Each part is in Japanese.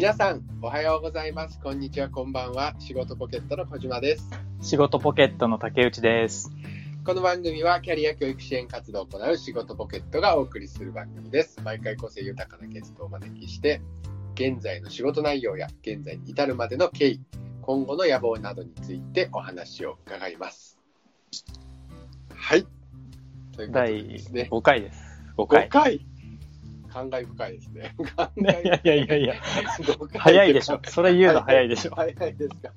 皆さんおはようございます。こんにちはこんばんは。仕事ポケットの小島です。仕事ポケットの竹内です。この番組はキャリア教育支援活動を行う仕事ポケットがお送りする番組です。毎回個性豊かなゲストをお招きして現在の仕事内容や現在に至るまでの経緯今後の野望などについてお話を伺います。はい。ということで第ですね。5回です。5 5回。回感慨深いですね 感いやいやいやいやいや、5回早いでしょ。それ言うの早いでしょ。早いですか？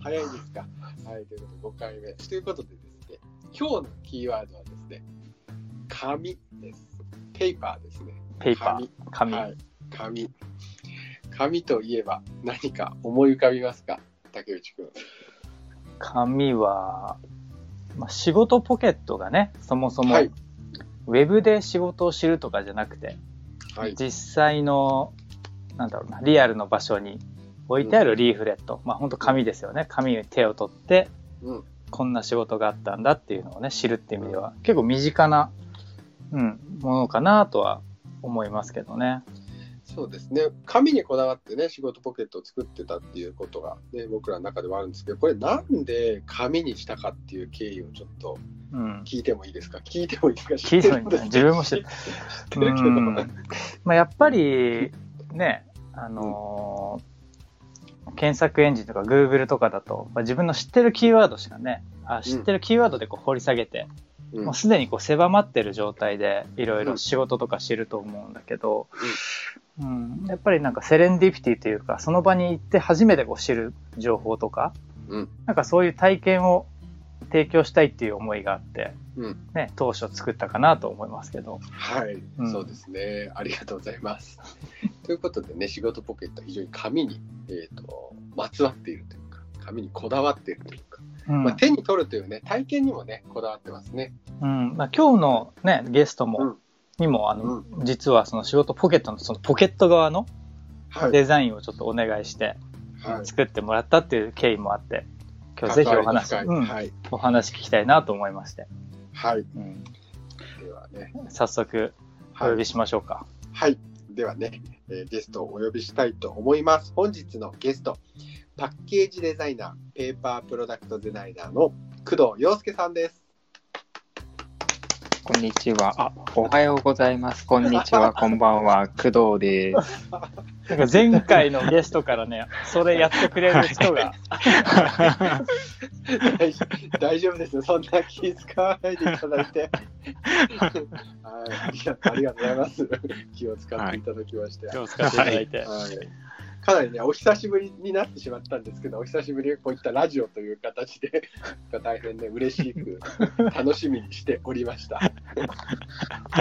早いですか？はい、ということで5回目。ということでですね、今日のキーワードはですね、紙です。ペーパーですね。ペーパー、紙。はい、紙。紙といえば何か思い浮かびますか？竹内くん。紙は、まあ、仕事ポケットがね、そもそも、はいウェブで仕事を知るとかじゃなくて、はい。実際の、なんだろうな、リアルの場所に置いてあるリーフレット。まあ本当紙ですよね。紙に手を取って、うん。こんな仕事があったんだっていうのをね、知るっていう意味では、結構身近な、うん、ものかなとは思いますけどね。そうですね。紙にこだわってね、仕事ポケットを作ってたっていうことがね、僕らの中ではあるんですけど、これなんで紙にしたかっていう経緯をちょっとうん。聞いてもいいですか？聞いてもいいですか？聞いてもいいんだ自分も知ってるけど。うんまあ、やっぱり、ね、あのー検索エンジンとか Google とかだと、まあ、自分の知ってるキーワードしかね、あ知ってるキーワードでこう掘り下げて、うんもうすでにこう狭まってる状態でいろいろ仕事とか知ると思うんだけど、うん。やっぱりなんかセレンディピティというか、その場に行って初めてこう知る情報とか、うん。なんかそういう体験を提供したいっていう思いがあって、うん。ね、当初作ったかなと思いますけど。はい、うん。そうですね。ありがとうございます。ということでね、仕事ポケットは非常に紙に、えー、とまつわっているというか、紙にこだわっているというか、うんまあ、手に取るというね、体験にもね、こだわってますね。うんまあ、今日の、ね、ゲストも、うんにもあの、実はその仕事ポケットのそのポケット側のはい。デザインをちょっとお願いしてはい、作ってもらったっていう経緯もあって、今日ぜひお話、うんはい。お話聞きたいなと思いまして、はい。うん、ではね、早速おはい。呼びしましょうか。はい、ではね、えーゲストをお呼びしたいと思います。本日のゲスト、パッケージデザイナー、ペーパープロダクトデザイナーの工藤洋介さんです。こんにちは。あ、おはようございます。こんにちは。こんばんは。工藤です。なんか前回のゲストからね、それやってくれる人が、大丈夫ですよ。そんな気遣わないでいただいて。はい、ありがとうございます。気を使っていただきまして。今日使っていただいて、はい、かなりね、お久しぶりになってしまったんですけど、お久しぶりにこういったラジオという形で、大変ね、嬉しく、楽しみにしておりました。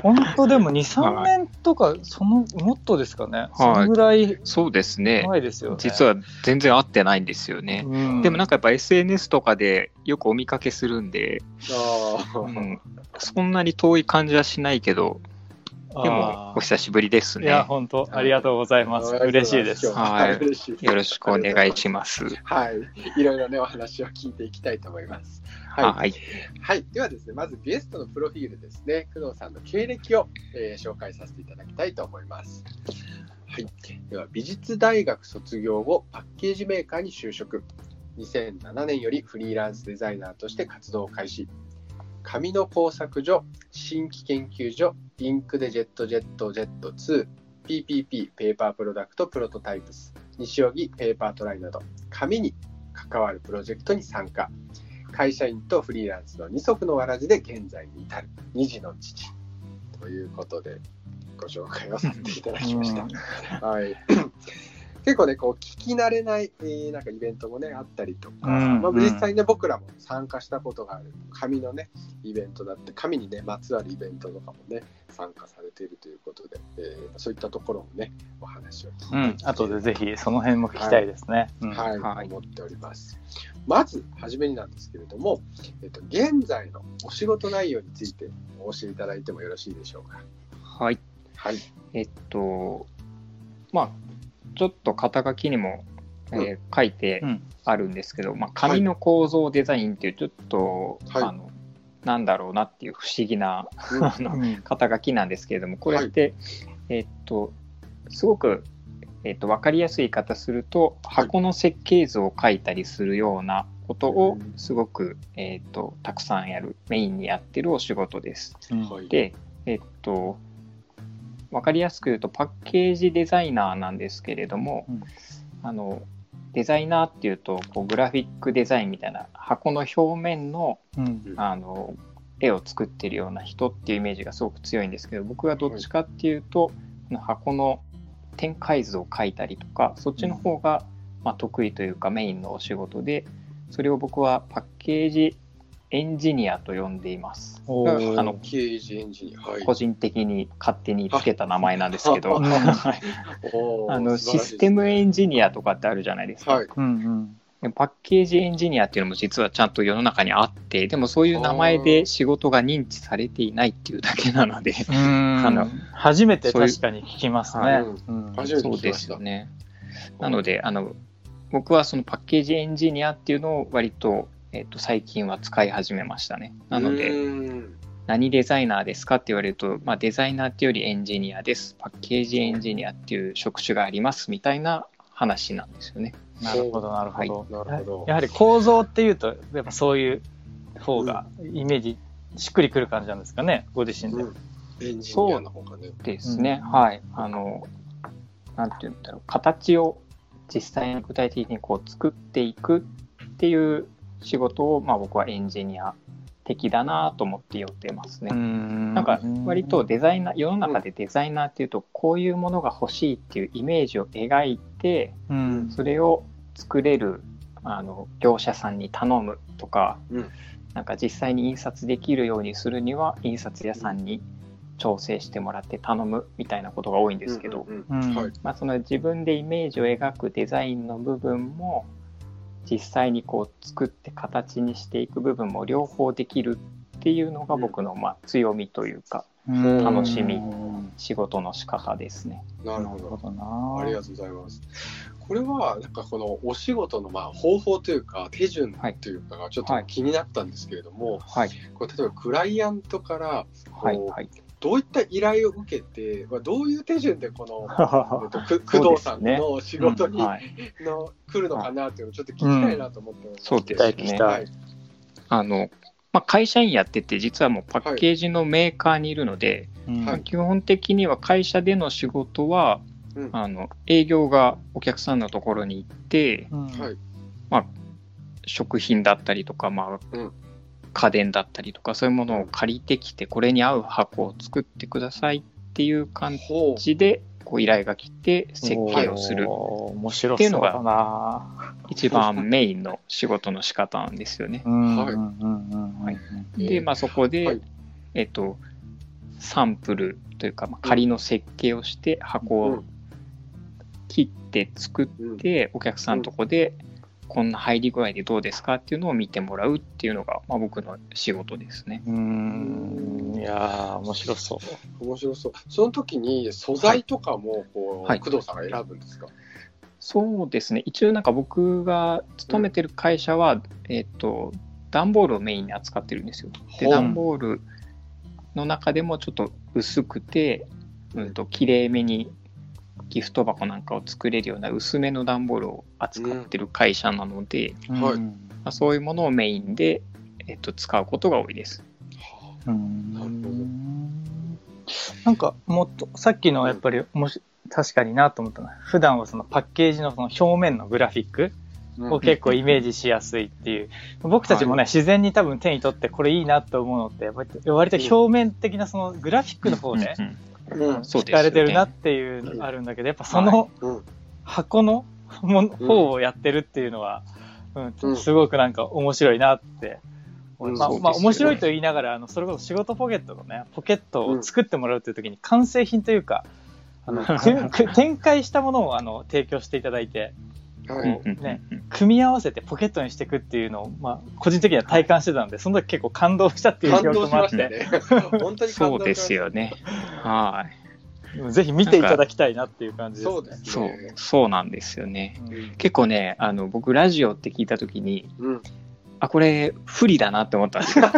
本当でも2、3年とか、その、もっとですかね、そはいのぐらいそうですね。前ですよね。実は全然会ってないんですよね。うん、でもなんかやっぱ SNS とかでよくお見かけするんで、うん、そんなに遠い感じはしないけど、でもお久しぶりですいや、ね。本当、ありがとうございます。嬉しいです。ははいよろしくお願いします。はい、いろいろね、お話を聞いていきたいと思います。はい、はい。はい、ではですね、まずゲストのプロフィールですね、工藤さんの経歴を、えー紹介させていただきたいと思います。はい、では美術大学卒業後、パッケージメーカーに就職。2007年よりフリーランスデザイナーとして活動を開始。紙の工作所、新規研究所、インクでジェットジェットジェット2、PPP ペーパープロダクトプロトタイプス、西荻ペーパートライなど、紙に関わるプロジェクトに参加。会社員とフリーランスの二足のわらじで現在に至る二児の父ということでご紹介をさせていただきました。はい、結構ねこう聞き慣れない、えーなんかイベントもねあったりとか、うんまあ、実際ね僕らも参加したことがある紙のねイベントだって紙にねまつわるイベントとかもね参加されているということで、えーそういったところもねお話を聞いてうん、後でぜひその辺も聞きたいですね。うんはい、はい思っております。まず、はじめになんですけれども、えっと、現在のお仕事内容についてお教えいただいてもよろしいでしょうか？はい。はい。えっと、まあ、ちょっと肩書きにも、えー書いてうん。あるんですけど、まあ、紙の構造デザインっていうちょっと、はい。あのなんだろうなっていう不思議なうん。あのうん。肩書きなんですけれどもこれって、えっとすごく、えっと、分かりやすい言い方すると箱の設計図を書いたりするようなことをうん。すごく、えっと、たくさんやるメインにやってるお仕事です。で、えっと、分かりやすく言うとパッケージデザイナーなんですけれども、うん。あのデザイナーっていうとこうグラフィックデザインみたいな箱の表面のうん。あの絵を作ってるような人っていうイメージがすごく強いんですけど僕はどっちかっていうと、この箱の展開図を描いたりとかそっちの方が、まあ、得意というかメインのお仕事でそれを僕はパッケージエンジニアと呼んでいます。あのケージエンジニア。はい。個人的に勝手につけた名前なんですけど、あ のシステムエンジニアとかってあるじゃないですか。はい。うんうんでパッケージエンジニアっていうのも実はちゃんと世の中にあってでもそういう名前で仕事が認知されていないっていうだけなので うんあの初めて確かに聞きますね。はいうん初めてそうで聞きました。すよねなのであの僕はそのパッケージエンジニアっていうのを割と,、えっと最近は使い始めましたね。なのうで何デザイナーですかって言われると、まあ、デザイナーっていうよりエンジニアです。パッケージエンジニアっていう職種がありますみたいな話なんですよね。なるほど、なるほど。はい。なるほど。ややはり構造っていうと、やっぱそういう方がイメージしっくりくる感じなんですかね、ご自身で。うん。エンジニアの方がね。ですね、うん。はい。あのなんて言うんだろう。形を実際に具体的にこう作っていくっていう仕事を、まあ、僕はエンジニア的だなと思って呼んでますね。ななんか割とデザイナー世の中でデザイナーっていうとこういうものが欲しいっていうイメージを描いてうん、それを作れるあの業者さんに頼むとか、うん。なんか実際に印刷できるようにするには印刷屋さんに調整してもらって頼むみたいなことが多いんですけど、うんうん。うん。はい。まあ、その自分でイメージを描くデザインの部分も実際にこう作って形にしていく部分も両方できるっていうのが僕のまあ強みというかうん楽しみうん仕事の仕方ですね。なるほど。な。ありがとうございます。これはなんかこのお仕事のまあ方法というか手順というかがちょっとはい気になったんですけれども、はいこう例えばクライアントからこうはいはい。どういった依頼を受けて、まあどういう手順でこの えっとく工藤さんの仕事に、はい、の来るのかなっていうのをちょっと聞きたいなと思ってます。そうですね。はい。あの、まあ、会社員やってて実はもうパッケージのメーカーにいるので、うんはい基本的には会社での仕事は、うん。あの営業がお客さんのところに行って、うん。はい。食品だったりとか、まあうん家電だったりとかそういうものを借りてきてこれに合う箱を作ってくださいっていう感。じでこう依頼が来て設計をするっていうのが。一番メインの仕事の仕方なんですよね。で、まあ、そこで、はい。えっと、サンプルというか、まあ、仮の設計をして箱をうん。切って作うん。って、お客さんのとこでこんな入り具合でどうですかっていうのを見てもらうっていうのが、まあ、僕の仕事ですね。うん。いやー、面白そう。面白そう。その時に素材とかもこう、はい工藤さんが選ぶんですか？そうですね一応なんか僕が勤めてる会社は、えっと段ボールをメインに扱ってるんですよ。で段ボールの中でもちょっと薄くて、うん、と綺麗めにギフト箱なんかを作れるような薄めの段ボールを扱ってる会社なので、はい。うんまあ、そういうものをメインで、えっと使うことが多いです。うん。なるほど。なんかもっとさっきのやっぱりもし確かになと思ったのは普段はそのパッケージのその表面のグラフィックを結構イメージしやすいっていう。僕たちもね、は自然に多分手に取ってこれいいなと思うのって割と割と表面的なそのグラフィックの方でね惹かれてるなっていうのあるんだけどやっぱそのうん。箱のものうん方をやってるっていうのは、ううん。ん、すごくなんか面白いなって。うん。まあ、まあ面白いと言いながら、あの、それこそ仕事ポケットのね、ポケットを作ってもらうという時に完成品というか、あの、展開したものをあの提供していただいて、ね組み合わせてポケットにしていくっていうのを、まあ、個人的には体感してたので、その時結構感動したっていう記感動し憶もあっ、ましてたね。本当に感動そうですよね。はい。ぜひ見ていただきたいなっていう感じです、ね。そうですそうね。、そうなんですよね。うん結構ね、あの、僕、ラジオって聞いたときに、うん。あ、これ、不利だなって思ったんですよ。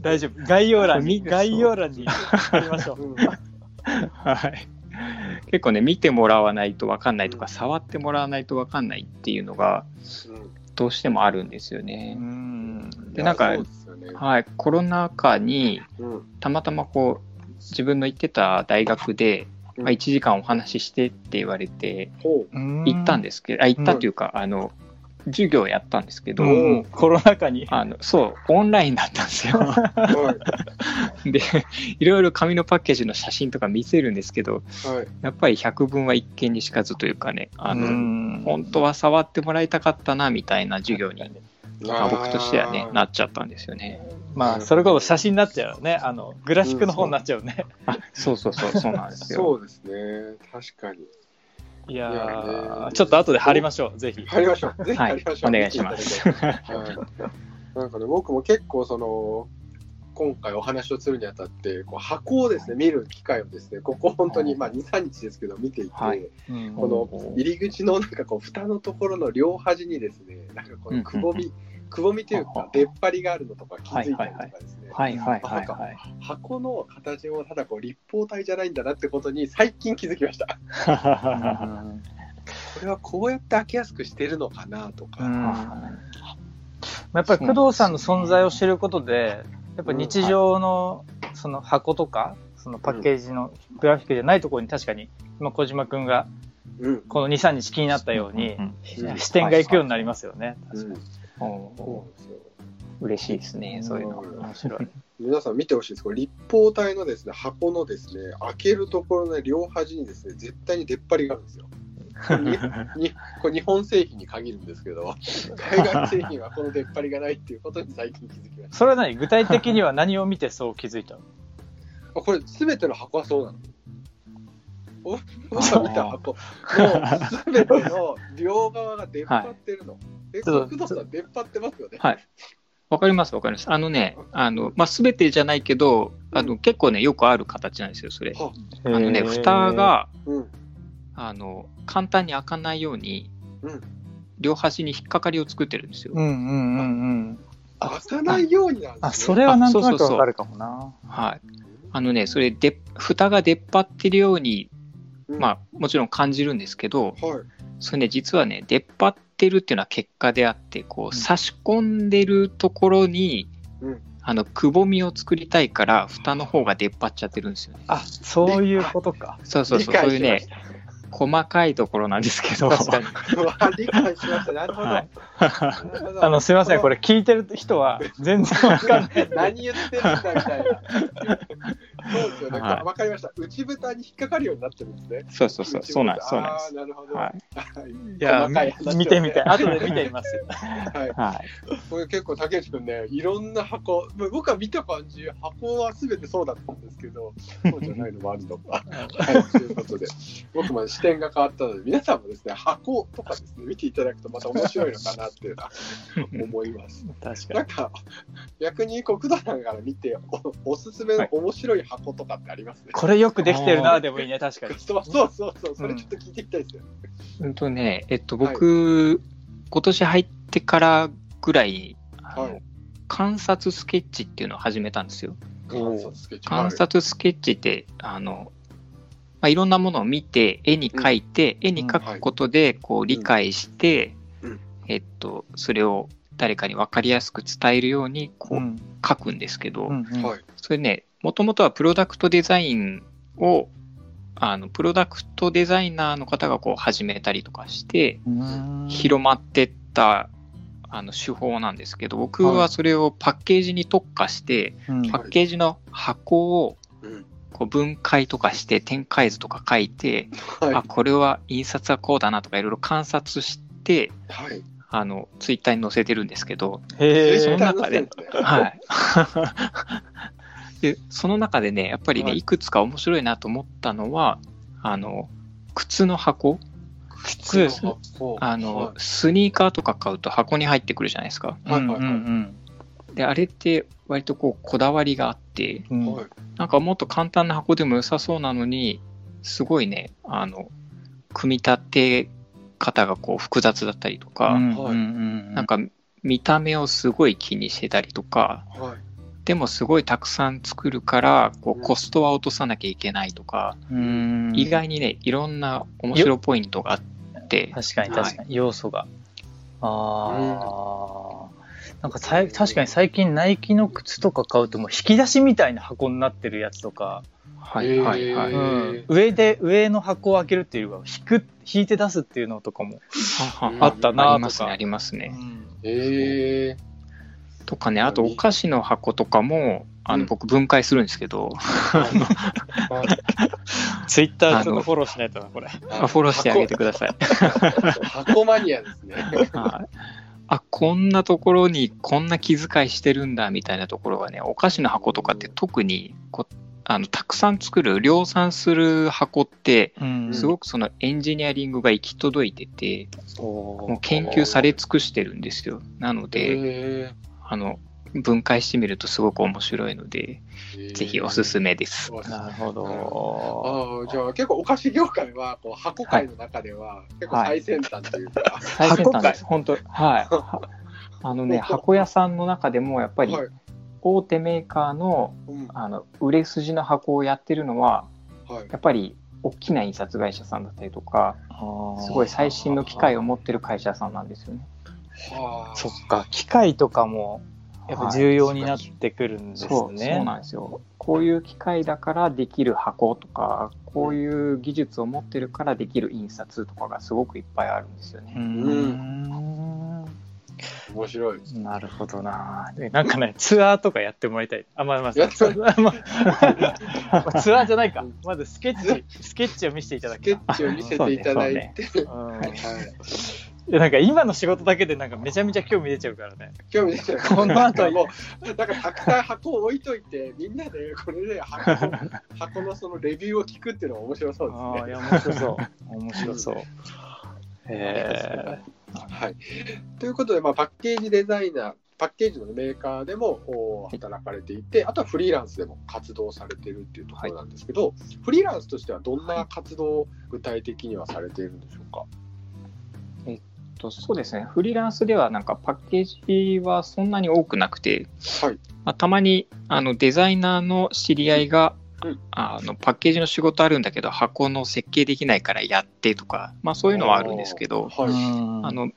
大丈夫。概要欄に、概要欄に貼りましょう。うん はい。結構ね、見てもらわないと分かんないとか、触ってもらわないと分かんないっていうのが、うんどうしてもあるんですようね。ん。でなんかねはい。コロナ禍に、うんたまたまこう、自分の行ってた大学で、うんまあ、1時間お話ししてって言われて、ほ行ったんでですけど、あ、行ったというか、あの、授業やったんですけど、うんコロナ禍に。あの、そう、オンラインだったんですよ。で、いろいろ紙のパッケージの写真とか見せるんですけど、はいやっぱり百聞は一見にしかずというかね、あの、うん本当は触ってもらいたかったな、みたいな授業に、まあ、僕としてはね、なっちゃったんですよね。まあ、それこそ写真になっちゃうよね。あの、グラフィックの方になっちゃうね。あ、そうそうそう、そうなんですよ。そうですね確かにいやー、ねちょっと後で貼りましょう、ぜひ。貼りましょう。ぜひ貼りましょう、はいお願いします。なんかね僕も結構その今回お話をするにあたってこう箱をですね見る機会をですねここ本当に、まあ、23日ですけど見ていて、はい。うんこの入り口のなんかこう蓋のところの両端にですねなんかこのくぼみ、うんくぼみというか出っ張りがあるのとか気づいたりとかですね、はいはいはい。なんかはい。箱の形もただこう立方体じゃないんだなってことに最近気づきました。う んこれはこうやって開けやすくしてるのかなとか、うん。やっぱり工藤さんの存在を知ることで、やっぱ日常のその箱とか、そのパッケージのグラフィックじゃないところに確かに、今小島くんがうん。この2、3日気になったように、視点が行くようになりますよね。うん。確かに。そうですよ嬉しいですね、そういうの。い。皆さん見てほしいです。これ立方体のですね箱のですね開けるところの両端にですね絶対に出っ張りがあるんですよ。これに にこれ日本製品に限るんですけど、海外製品はこの出っ張りがないっていうことに最近気づきましそれは何？具体的には何を見てそう気づいたの？これすべての箱はそうなの。お僕が見た箱のすべての両側が出っ張ってるの。え、ちょっと工藤さん出っ張ってますよね。はい。わかりますわかります。あのね、あの、まあ、すべてじゃないけど、あの、結構ね、よくある形なんですよ、それ。はあのね、蓋、が、うんあの、簡単に開かないように、うん両端に引っかかりを作ってるんですよ。うんうんうんうん。開かないようになんですね。あ、それはなんとなあそうそうそうくわかるかもな。はい。あのね、それで、蓋が出っ張ってるように、うんまあ、もちろん感じるんですけど、はい。それね、実はね、出っ張ってるっていうのは結果であって、こう、差し込んでるところに、うんあの、くぼみを作りたいから、蓋の方が出っ張っちゃってるんですよね。あ、そういうことか。そうそうそう、理そういうね細かいところなんですけど。確かに。う わ理解しました。なるほど。はいあの、すいません、これ聞いてる人は全然わかんない。何言ってるんだみたいな。そうですよね。はいわかりました。内蓋に引っかかるようになってるんですね。そうそうそう、そうなんです、そうなんであすー。なるほど。ははいいや見てみたい。後で見てみますよ。はい。い。はい。これ結構竹内くんね、いろんな箱、まあ僕は見た感じ、箱はすべてそうだったんですけど、そうじゃないのもあるのか。はい、ということで、僕も視点が変わったので、皆さんもですね、箱とかですね、見ていただくとまた面白いのかなっていうのは思います。確かに。なんか、逆に国土さんから見てお、おすすめの面白い箱とかってありますね。これよくできてるな、でもいいね、確かに。そうそうそうそれちょっと聞いてみたいですよ。うんとね、えっと、僕、今年入ってからぐらい、あのはい観察スケッチっていうのを始めたんですよ。観察スケッチ。観察スケッチって、あの、まあ、いろんなものを見て、絵に描いて、絵に描くことで、こう、理解して、うんえっと、それを誰かに分かりやすく伝えるように、こう、うん書くんですけど、うんうんはい。それね、もともとはプロダクトデザインを、あの、プロダクトデザイナーの方がこう始めたりとかして、うん広まってった、あの、手法なんですけど、僕ははいそれをパッケージに特化して、うんパッケージの箱をうん。こう分解とかして展開図とか書いて、はい。あ、これは印刷はこうだなとかいろいろ観察して、はい。あの、ツイッターに載せてるんですけど、へえその中ではい。で、その中でね、やっぱりね、はい。いくつか面白いなと思ったのは、あの、靴の箱。靴あの、はい。スニーカーとか買うと箱に入ってくるじゃないですか。はいはいはい。うんで、あれって割とこう、こだわりがあって、うん。なんかもっと簡単な箱でも良さそうなのに、すごいね、あの、組み立て方がこう複雑だったりとか、うん。なんか見た目をすごい気にしてたりとか、はい。でもすごいたくさん作るからこうん。うコストは落とさなきゃいけないとか、うん。意外にねいろんな面白いポイントがあって確かに確かに、要素が。ああ、なんかさい確かに最近ナイキの靴とか買うともう引き出しみたいな箱になってるやつとか、はいはいはい、うん、上で上の箱を開けるっていうよりは引く引いて出すっていうのとかも、ははあったなとか。ありますねありますね。えとかねあとお菓子の箱とかもあうん。の僕分解するんですけど、ツイッターあのちょっとフォローしないとなこれ。あフォローしてあげてください。箱箱マニアですね。はい。あこんなところにこんな気遣いしてるんだみたいなところがねお菓子の箱とかって特にこあのたくさん作る量産する箱ってうん。すごくそのエンジニアリングが行き届いててもうお研究され尽くしてるんですよ。なのでえあの分解してみるとすごく面白いのでー。ぜひおすすめです。なるほど。ああじゃあ結構お菓子業界はこう箱界の中では結構最先端というか、最先端です。箱本当はい。は あのね箱屋さんの中でもやっぱりはい。大手メーカーのうん。あの売れ筋の箱をやってるのははい。やっぱり大きな印刷会社さんだったりとかすすごい最新の機械を持ってる会社さんなんですよね。はあそっか、機械とかもやっぱ重要になってくるんですね。そうそうなんですよ。こういう機械だからできる箱とかこういう技術を持ってるからできる印刷とかがすごくいっぱいあるんですよね。うーん面白い。なるほどな。でなんかね、ツアーとかやってもらいたい。あ、まあまあ、ツアーじゃないか。まずスケッチ、スケッチを見せていただスケきッチを見せていただいて、いいやなんか今の仕事だけでなんかめちゃめちゃ興味出ちゃうからね。興味出ちゃう。この後もう、なんかたくさん箱を置いといて、みんなでこれで箱の箱のそのレビューを聞くっていうのが面白そうああ、いですね。や、面白そう。面白そう。へはい。ということで、まあ、パッケージデザイナー、パッケージのメーカーでもお働かれていて、あとはフリーランスでも活動されているっていうところなんですけど、フリーランスとしてはどんな活動を具体的にはされているんでしょうか？とそうですねフリーランスではなんかパッケージはそんなに多くなくて、はいまあ、たまにあのデザイナーの知り合いが、うんあのパッケージの仕事あるんだけど箱の設計できないからやってとか、まあ、そういうのはあるんですけどえ。はい。あの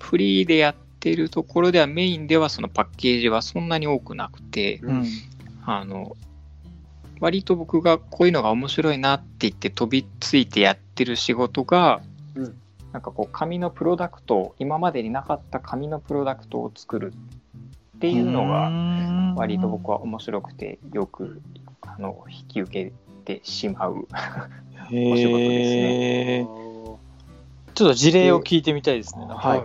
フリーでやってるところではメインではそのパッケージはそんなに多くなくてうん。あの割と僕がこういうのが面白いなって言って飛びついてやってる仕事が、うんなんかこう紙のプロダクト今までになかった紙のプロダクトを作るっていうのがが割と僕は面白くてよくあの引き受けてしまう。お仕事ですね。ちょっと事例を聞いてみたいですね。はい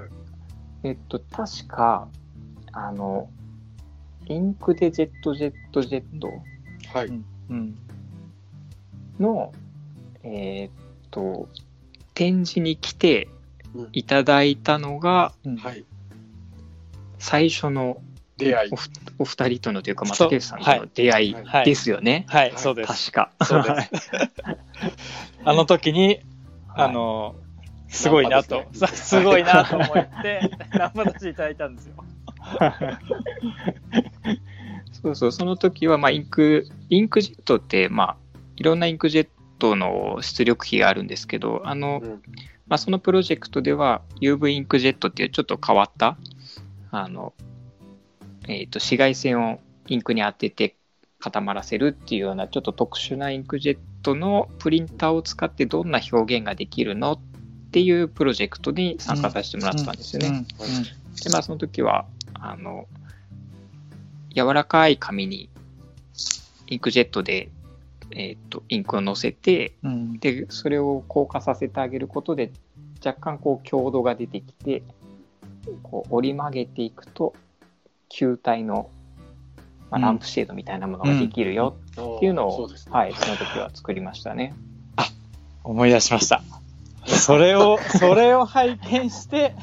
えっと確かあのインクでジェットジェットジェットはい。うん。のえーっと展示に来てうんいただいたのがうんはい。最初の出会いお。二人とのというか、まあ、そう竹内さんとの出会いはいですよね。はい、はいそうです。確か。そうです。あの時に、あの、すごいなと、さ すごいなと思って、ナンパ出していただいたんですよ。そうそう、その時は、まあ、インク、インクジェットって、まあ、いろんなインクジェットの出力比があるんですけど、あの、うん。まあ、そのプロジェクトでは UV インクジェットっていうちょっと変わった、あの、えっ、と、紫外線をインクに当てて固まらせるっていうようなちょっと特殊なインクジェットのプリンターを使ってどんな表現ができるのっていうプロジェクトに参加させてもらったんですよね。で、まあ、その時は、あの、柔らかい紙にインクジェットで、えっ、と、インクを乗せて、うん。うん。で、それを硬化させてあげることで、若干こう強度が出てきて、こう折り曲げていくと、球体の、まあ、うんランプシェードみたいなものができるよっていうのを、そうですねはい、その時は作りましたね。思い出しました。それを、それを拝見して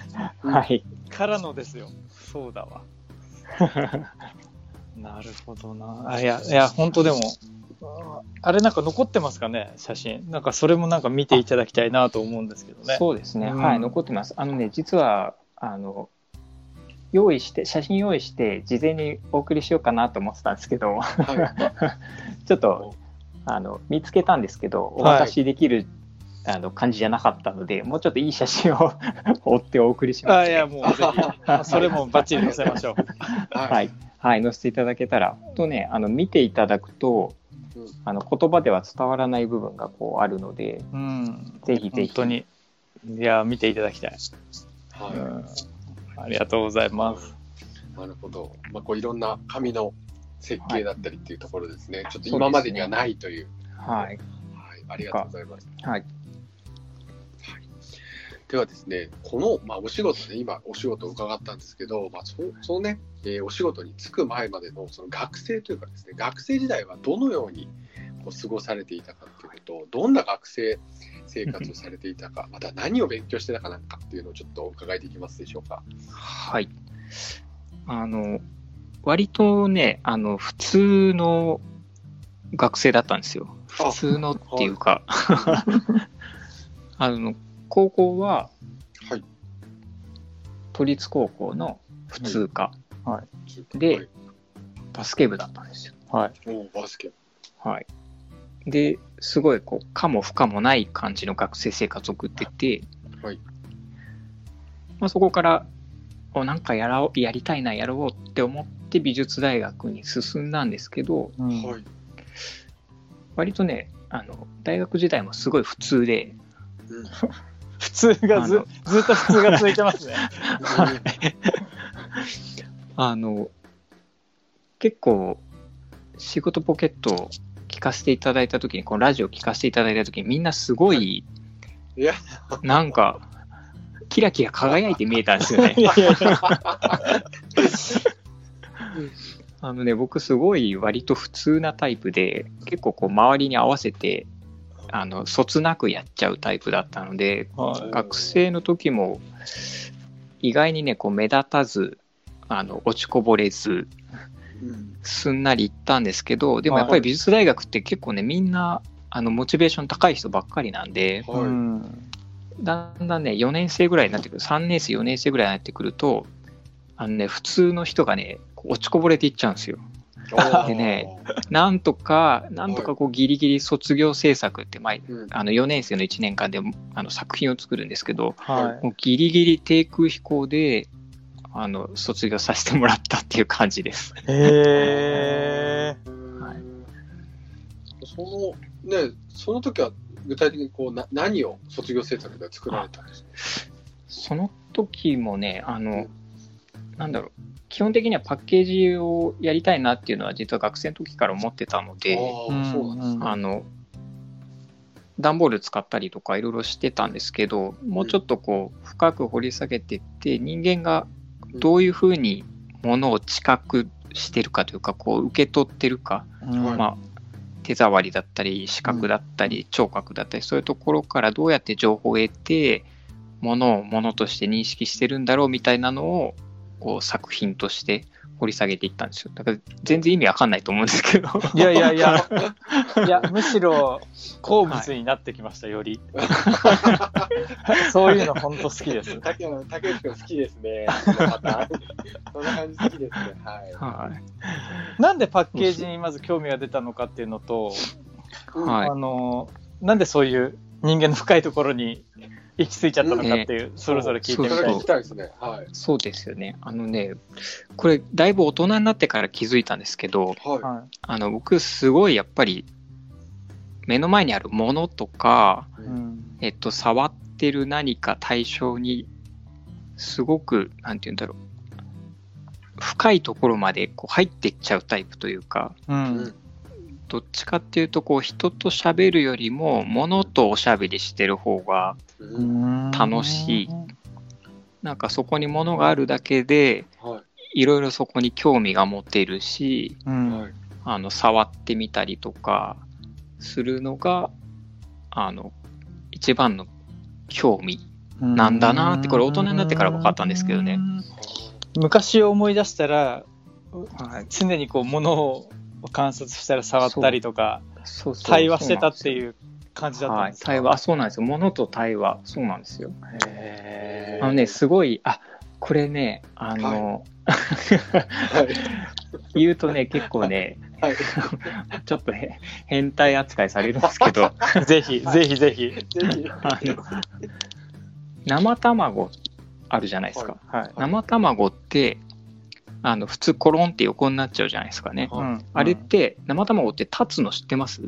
はい。からのですよ。そうだわ。なるほどな。あ、いや、いや、本当でも、あれなんか残ってますかね、写真。なんかそれもなんか見ていただきたいなと思うんですけどね。そうですね、うんはい、残ってます。あのね、実は、あの、用意して写真用意して事前にお送りしようかなと思ってたんですけどはい。ちょっとあの見つけたんですけどおはい渡しできる、あの感じじゃなかったのでもうちょっといい写真を 追ってお送りします、あいや、もうぜひ、それもバッチリ載せましょう。は。はいい、はい、載せていただけたらとねあの見ていただくとうんあの言葉では伝わらない部分がこうあるのでうん。ぜひぜひ本当に。いや、見ていただきたい。はうん。ありがとうございます。い。なるほど。まあ、こういろんな紙の設計だったりっていうところですね。ちょっと今までにはないという。はいはい。ありがとうございます。はいではですね、この、まあ、お仕事で、今、お仕事を伺ったんですけど、まあ、そそのね、えーお仕事に就く前までのその学生というかですね、学生時代はどのようにこう過ごされていたかっていうことを、どんな学生生活をされていたか、また何を勉強してたかなんかっていうのをちょっとお伺いできますでしょうか。はい。あの、割とね、あの、普通の学生だったんですよ。あ普通のっていうか、あの、高校ははい。都立高校の普通科、ではいバスケ部だったんですよ。はい。おーバスケ。はい。で、すごい、こう、可も不可もない感じの学生生活を送ってて、はい。まあ、そこから、おなんかやらおやりたいな、やろうって思って美術大学に進んだんですけど、うんはい。割とね、あの、大学時代もすごい普通で、うん 普通がずずっと普通が続いてますね。あの、結構、仕事ポケットを聞かせていただいたときに、このラジオ聞かせていただいたときに、みんなすごい、いや、なんか、キラキラ輝いて見えたんですよね。あのね、僕すごい割と普通なタイプで、結構こう周りに合わせて、あの、そつなくやっちゃうタイプだったので、はい。学生の時も、意外にね、こう目立たず、あの、落ちこぼれず、うん。すんなり行ったんですけど、でもやっぱり美術大学って結構ね、みんな、あの、モチベーション高い人ばっかりなんで、はい。うんだんだんね、4年生ぐらいになってくる、3年生、4年生ぐらいになってくると、あのね、普通の人がね、落ちこぼれていっちゃうんですよ。でねなんとか、なんとかこうギリギリ卒業制作って、まあ、うんあの4年生の1年間であの作品を作るんですけど、はもうギリギリ低空飛行であの卒業させてもらったっていう感じです。い。へえ。はいそのね、その時は具体的にこうな何を卒業制作で作られたんですか？その時もね、あの、なんだろう、基本的にはパッケージをやりたいなっていうのは実は学生の時から思ってたので、あの、段ボール使ったりとかいろいろしてたんですけど、もうちょっとこう、深く掘り下げていって、人間がどういうふうにものを知覚してるかというか、こう、受け取ってるか、まあ、手触りだったり、視覚だったり、聴覚だったり、そういうところからどうやって情報を得て、ものをものとして認識してるんだろうみたいなのを、こう、作品として掘り下げていったんですよ。だから、全然意味わかんないと思うんですけど。いやいやいや、いや、むしろ好物になってきました、より。そういうの本当好きです。竹内竹内君好きですね。そんな感じ好きですね。はい。はい。なんでパッケージにまず興味が出たのかっていうのと、はいあの、なんでそういう人間の深いところに行き着いちゃったのかっていう、それぞれ聞いてみたいきたいですね。はい。そうですよね。あのね、これ、だいぶ大人になってから気づいたんですけど、はい。はあの、僕、すごいやっぱり、目の前にあるものとか、い。うん。えっと、触ってる何か対象に、すごく、なんて言うんだろう、深いところまでこう入っていっちゃうタイプというか、う。うんんどっちかっていうと、こう、人と喋るよりも、ものとおしゃべりしてる方が、うん楽しいなんかそこにものがあるだけで、はいろいろそこに興味が持てるし、うい。ん。はい。あの、触ってみたりとか、するのが、あの、一番の興味なんだなってこれ大人になってから分かったんですけどね。昔を思い出したら、はい。常にこう物を観察したら触ったりとか、そう対話してたってういう感じだったんですか？はい、対話、あそうなんですよ。ものと対話、そうなんですよ。へあのね、すごい、あこれねあの、はい。言うとね結構ねはい。ちょっとへ変態扱いされるんですけど ぜひ、ぜひぜひ。ぜひ。あの生卵あるじゃないですか、はい。生卵ってあの普通コロンって横になっちゃうじゃないですかね、はいうん。あれって生卵って立つの知ってます、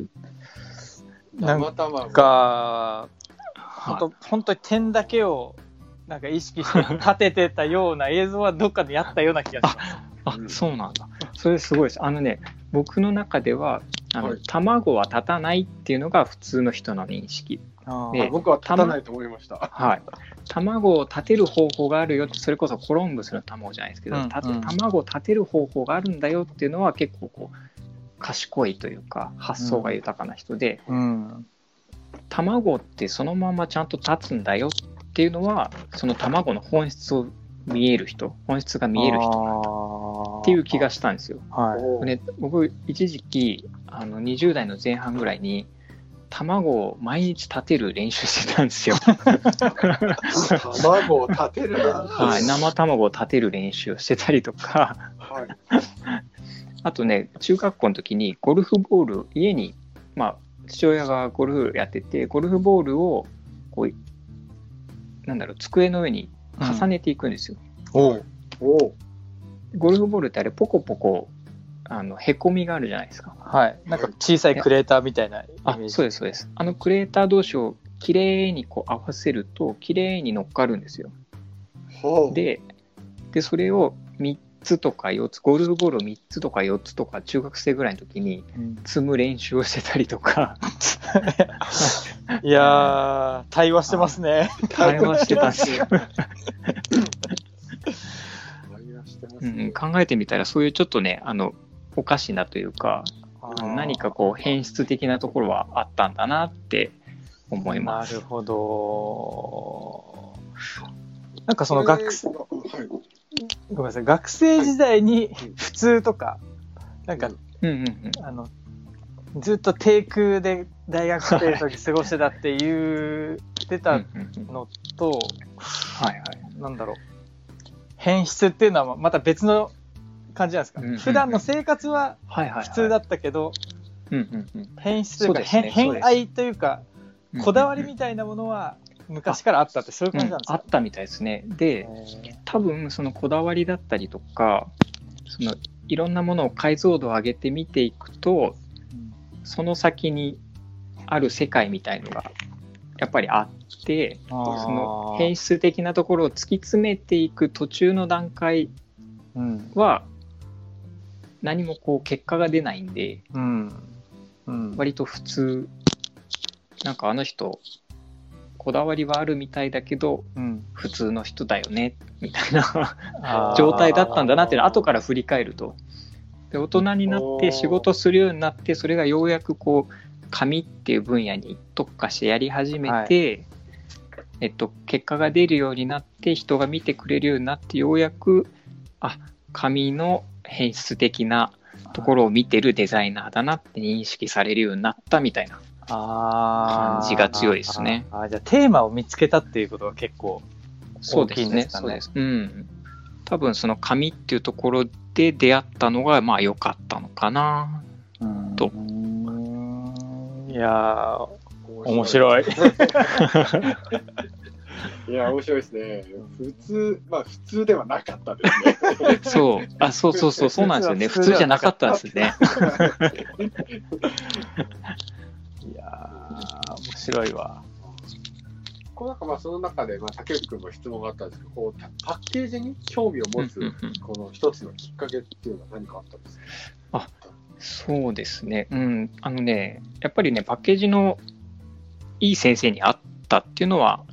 生卵。が、はい。本当本当に点だけをなんか意識して立ててたような映像はどっかでやったような気がします。あ、うん。そうなんだ。それすごいです。あのね僕の中ではあの、はい。卵は立たないっていうのが普通の人の認識であ僕は立たないと思いました。はい卵を立てる方法があるよってそれこそコロンブスの卵じゃないですけど、うんたうん卵を立てる方法があるんだよっていうのは結構こう賢いというか発想が豊かな人で、うん。卵ってそのままちゃんと立つんだよっていうのはその卵の本質を見える人本質が見える人人っていう気がしたんですよ。はい。僕一時期あの20代の前半ぐらいに卵を毎日立てる練習してたんですよ。卵を立てる。はい、生卵を立てる練習をしてたりとかはい。あとね中学校の時にゴルフボール家に、まあ、父親がゴルフやっててゴルフボールをこうなんだろう机の上に重ねていくんですよ。おうおーゴルフボールってあれポコポコあのへこみがあるじゃないですか。はい。なんか小さいクレーターみたいなイメあージ。そうですそうです。あのクレーター同士をきれいにこう合わせるときれいに乗っかるんですよ。ほう。ででそれを3つとか4つゴルフボールを3つとか4つとか中学生ぐらいの時にうん積む練習をしてたりとか いやー、対話してますね。会話してた しうねん、考えてみたらそういうちょっとねあのおかしなというか何かこう変質的なところはあったんだなって思います。なるほど。なんかその学生、はい。ごめんなさい、学生時代に普通とか、なんか、うんうんうん。あの、ずっと低空で大学生の時過ごしてたっていう、出うんたのと、はいはい。なんだろう、変質っていうのはまた別の感じなんですか、うんうんうん。普段の生活は普通だったけど、変質というか、ね変そうです。変愛というか、うんこだわりみたいなものは昔からあったってそういう感じなんですか、うんあったみたいですね。で、多分そのこだわりだったりとか、そのいろんなものを解像度を上げて見ていくと、その先にある世界みたいのがやっぱりあって、その変質的なところを突き詰めていく途中の段階うん。は何もこう結果が出ないんで、うん。うん。割と普通、なんかあの人、こだわりはあるみたいだけど、うん。普通の人だよね、みたいな 状態だったんだなっていうのは後から振り返ると。で大人になって仕事するようになってそれがようやくこう紙っていう分野に特化してやり始めて、えっと、結果が出るようになって人が見てくれるようになってようやくあ紙の変質的なところを見てるデザイナーだなって認識されるようになったみたいな。感じが強いですねあーじゃあテーマを見つけたっていうことが結構そうですね。大きいんですかね？そうです。うん。多分その紙っていうところで出会ったのがまあ良かったのかな。とうんいやー面白い いや、面白いですね。普通、まあ普通ではなかったですね。そう。あ、そうそうそう、そうなんですよね。普通じゃなかったんですね。いやー面白いわこうなんかまあその中で、まあ、竹内君も質問があったんですけど、こうパッケージに興味を持つこの一つのきっかけっていうのは何かあったんですか？そうですね。うん。あのね、やっぱりね、パッケージのいい先生に会ったっていうのは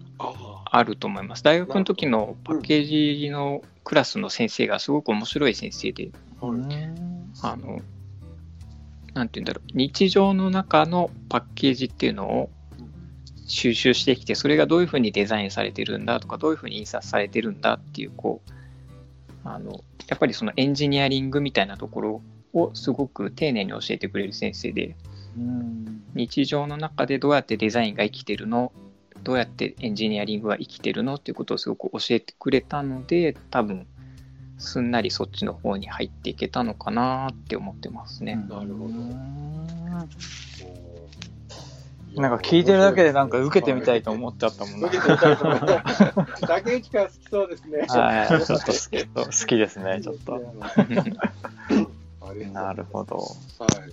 ああると思います。大学の時のパッケージのクラスの先生がすごく面白い先生で、あ、の、なんて言うんだろう、日常の中のパッケージっていうのを収集してきて、それがどういうふうにデザインされてるんだとか、どういうふうに印刷されてるんだっていう、こう、あの、やっぱりそのエンジニアリングみたいなところをすごく丁寧に教えてくれる先生で、うん。日常の中でどうやってデザインが生きてるのどうやってエンジニアリングは生きてるのっていうことをすごく教えてくれたので多分すんなりそっちの方に入っていけたのかなって思ってますね。なるほどなんか聞いてるだけでなんか受けてみたいと思っちゃったもんな。受けてみたいと思った。竹内から好きそうですね。はい、ちょっと好き好きですね、ちょっと。なるほど。はい。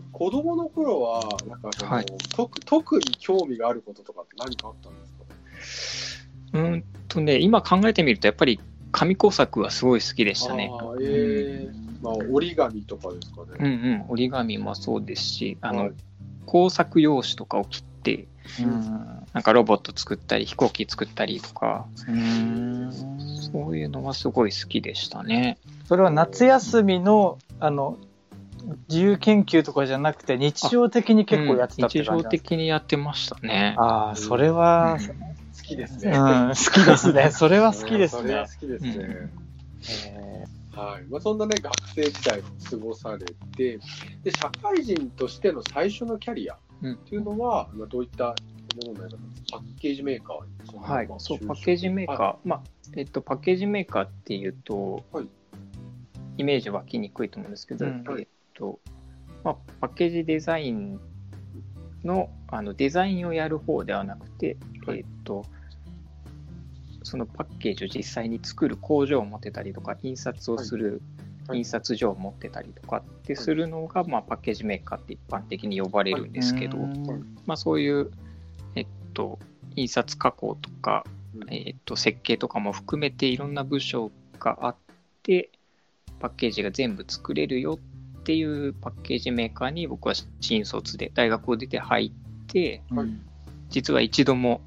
こ子供の頃は、なんかその、はい。特特に興味があることとかって何かあったんですか？うーんとね今考えてみるとやっぱり紙工作はすごい好きでしたね。あーええまあ、折り紙とかですかうんね。うん、折り紙もそうですしあの、はい工作用紙とかを切ってうん。なんかロボット作ったり飛行機作ったりとかうん。そういうのはすごい好きでしたね。それは夏休みの、あの、自由研究とかじゃなくて、日常的に結構やってたってうん日常感じなんですか、的にやってましたね。ああ、それは、好きです うん、ね。好きですね。それは好きですね。それは好。きですね。えはい。まあ、そんなね、学生時代を過ごされて、で、社会人としての最初のキャリアうんっていうのは、まあ、どういったものになりますかパッケージメーカーにそのはい。まあ、そうパッケージメーカー、はまあえっと、パッケージメーカーっていうと、はい。イメージ湧きにくいと思うんですけど、うん。えっとまあ、パッケージデザインのあのデザインをやる方ではなくて、はい。えっとそのパッケージを実際に作る工場を持ってたりとか印刷をするはい。印刷所を持ってたりとかってするのが、まあ、パッケージメーカーって一般的に呼ばれるんですけど、うん。まあ、そういう、えっと、印刷加工とか、うん。えっと、設計とかも含めていろんな部署があってパッケージが全部作れるよっていうパッケージメーカーに僕は新卒で大学を出て入ってはい実は一度も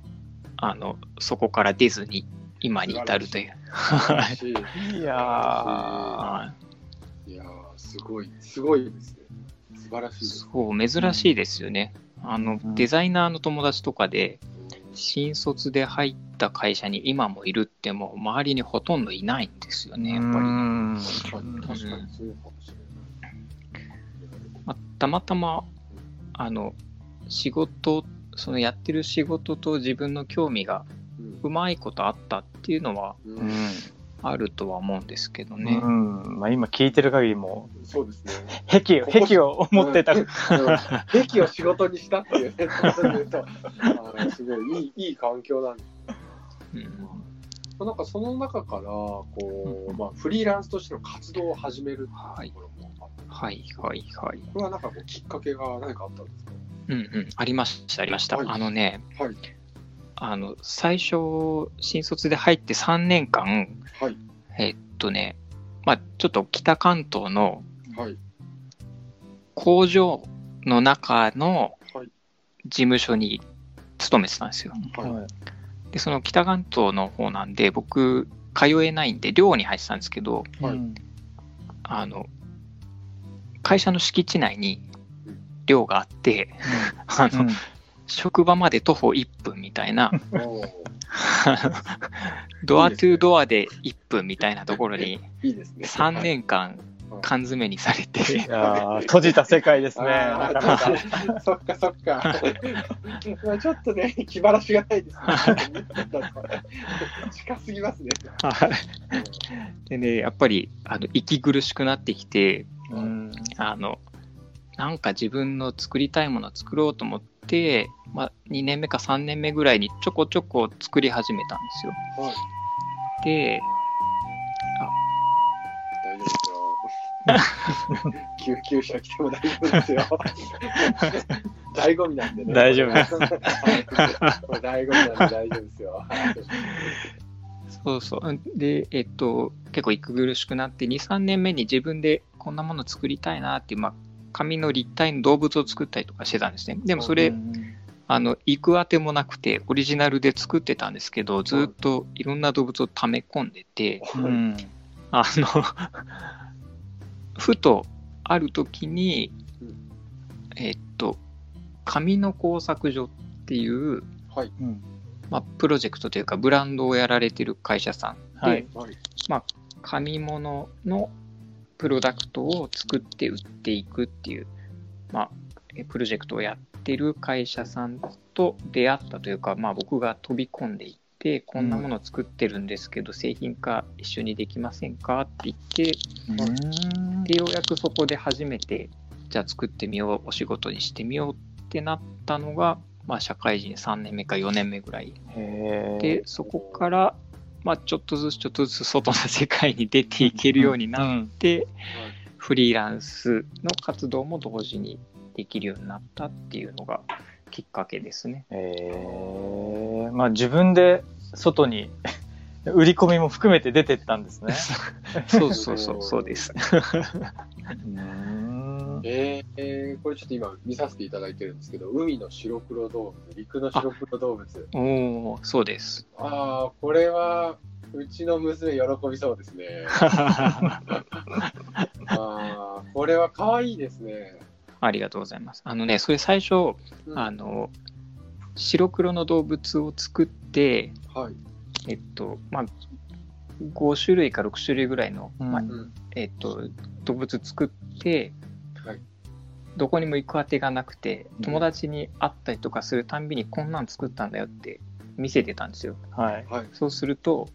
あのそこから出ずに今に至るという。はいしいやいいやーすごい、すごいですね。素晴らしい。そう珍しいですよね。あのうんデザイナーの友達とかで新卒で入った会社に今もいるってもう周りにほとんどいないんですよねやっぱりね。うん確かに、確かにそうかもしれない。まあ、たまたまあの仕事そのやってる仕事と自分の興味がうまいことあったっていうのはうん。うんあるとは思うんですけどね。うん。まあ、今聞いてる限りもそうですね。う癖を癖を持ってた。うん。癖を仕事にしたっていうね、すごいいいいい環境なんです。うんなんかその中からこう、まあ、フリーランスとしての活動を始めるっていうところもあって、はいはいはい。これはなんかこうきっかけが何かあったんですか？うんうん、ありましたありました。はいあのねはい。あの最初新卒で入って3年間はい。えっとねまあちょっと北関東のはい。工場の中のはい事務所に勤めてたんですよ。はい。はいで、その北関東の方なんで、僕、通えないんで、寮に入ってたんですけど、あの、会社の敷地内に寮があって、あの、うん。職場まで徒歩1分みたいな、ドアトゥードアで1分みたいなところにいいですね。3年間はい缶詰にされいて、やー閉じた世界ですねあなかなかーそっかそっか。まあちょっとね、気晴らしがないですね。近すぎますね。はいでね、やっぱりあの息苦しくなってきて、うんあの、なんか自分の作りたいものを作ろうと思って、まあ、2年目か3年目ぐらいにちょこちょこ作り始めたんですよ。はい。で、大丈夫ですよ。救急車来ても大丈夫ですよ。醍醐味なんでね。大丈夫です 醍醐味なんで大丈夫ですよ。はいそうそう。うんで、えっと、結構息苦しくなって、2、3年目に自分でこんなもの作りたいなっていう、まあ、紙の立体の動物を作ったりとかしてたんですね。でもそれ、あの、行くあてもなくて、オリジナルで作ってたんですけど、ずっといろんな動物を溜め込んでて、うんあの、ふとある時にうん、えっと、紙の工作所っていう、はい。うんまあ、プロジェクトというか、ブランドをやられてる会社さんで、はいはい。紙物のプロダクトを作って売っていくっていう、まあ、えプロジェクトをやってる会社さんと出会ったというか、まあ、僕が飛び込んでいってこんなものを作ってるんですけど、製品化一緒にできませんかって言ってでようやくそこで初めてじゃあ作ってみようお仕事にしてみようってなったのが、まあ、社会人3年目か4年目ぐらい。へー。でそこから、まあ、ちょっとずつちょっとずつ外の世界に出ていけるようになって、フリーランスの活動も同時にできるようになったっていうのがきっかけですね。えー、まあ自分で外に 売り込みも含めて出てったんですね。そうそうそう、そうです。うんえーえーこれちょっと今見させていただいてるんですけど、海の白黒動物、陸の白黒動物。おお、そうです。ああ、これは、うちの娘喜びそうですね。ああ、これは可愛いですね。ありがとうございます。あのね、それ最初、うんあの、白黒の動物を作って、はい。えっと、まあ、5種類か6種類ぐらいの、うんまあうんえっと、動物作って、はいどこにも行くあてがなくてうん友達に会ったりとかするたんびにこんなん作ったんだよって見せてたんですよはい。はい。そうすると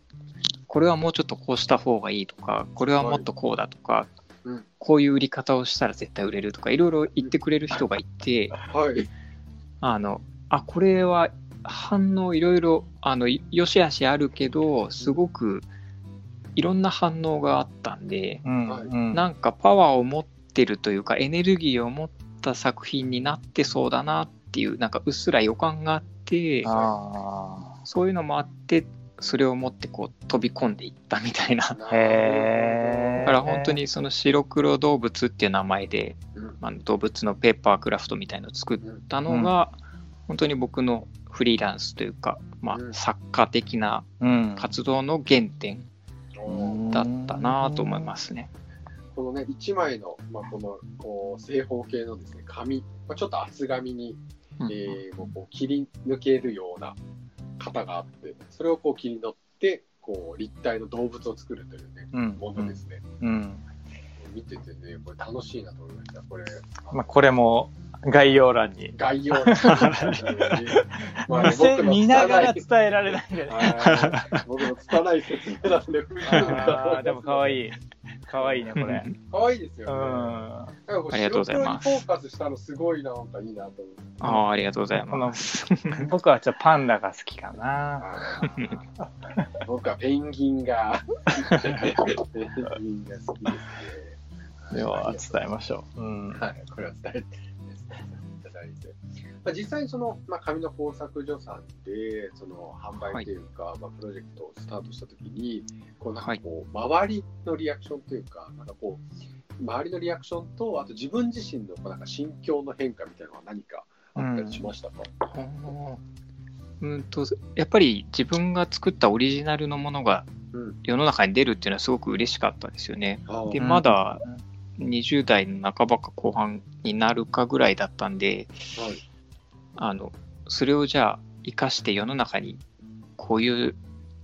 これはもうちょっとこうした方がいいとかこれはもっとこうだとか、うんこういう売り方をしたら絶対売れるとかいろいろ言ってくれる人がいてはい。あのあこれは反応いろいろあのいよしあしあるけどすごくいろんな反応があったんで、うんはいうん。なんかパワーを持ってるというかエネルギーを持った作品になってそうだなっていうなんかうっすら予感があってあそういうのもあってそれを持ってこう飛び込んでいったみたいな。だから本当にその白黒動物っていう名前で、うん。まあ、動物のペーパークラフトみたいのを作ったのが、本当に僕のフリーランスというか、まあう、ん。作家的なうん。活動の原点だったなと思いますね。このね、1枚の、まあ、このこう正方形のですね、紙、まあ、ちょっと厚紙に、うん。えーもうこう切り抜けるような型があって、それをこう切り取って、こう立体の動物を作るというね、うん。ものですね。うん。見ててね、これ楽しいなと思いました。これ、まあ、これも概要欄に。概要欄にまあね見ながら僕伝えられないんだよね。のはい僕の拙い説明なんで、あーでも可愛い。可愛いね、これ。可愛いですうよありがとうございますフォーカスしたのすごいな、なんかいいなと思って。ああ、ありがとうございます。僕はちょっとパンダが好きかな。僕はペンギンが、ペンギンが好きですね。では伝えましょう。うん。はい、これは伝えていただいて。まあ、実際にその、まあ、紙の工作所さんで、その販売というか、まあ、プロジェクトをスタートしたときに、こうなんかこう、周りのリアクションというか、なんかこう、周りのリアクションと、あと自分自身のこうなんか心境の変化みたいなのは何かあったりしましたか、うん。とやっぱり自分が作ったオリジナルのものがうん。世の中に出るっていうのはすごく嬉しかったですよね。うんまだ20代の半ばか後半になるかぐらいだったんではい。あのそれをじゃあ生かして世の中にこういう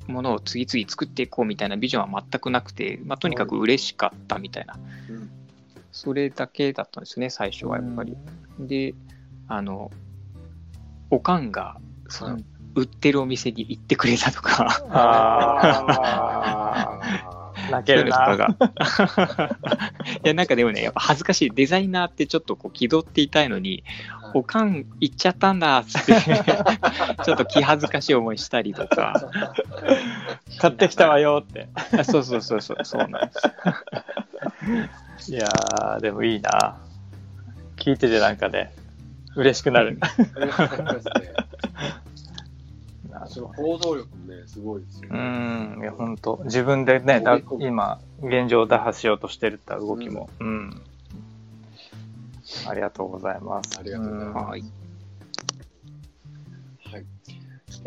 ものを次々作っていこうみたいなビジョンは全くなくて、まあ、とにかく嬉しかったみたいな、うん。それだけだったんですね最初はやっぱり。であのおかんがその、うん。売ってるお店に行ってくれたとか。ああー 泣けるな。が いやなんかでもねやっぱ恥ずかしいデザイナーってちょっとこう気取っていたいのにーおかん行っちゃったんだっつって ちょっと気恥ずかしい思いしたりとか 買ってきたわよって。あそうそうそうそうそうなんですいやー、でもいいな。聞いててなんかね、嬉しくなる。その行動力もね、すごいですようね。ん、いや、本当自分でね、だ今、現状打破しようとしてるって動きも、うん。ありがとうございます。ありがとうございます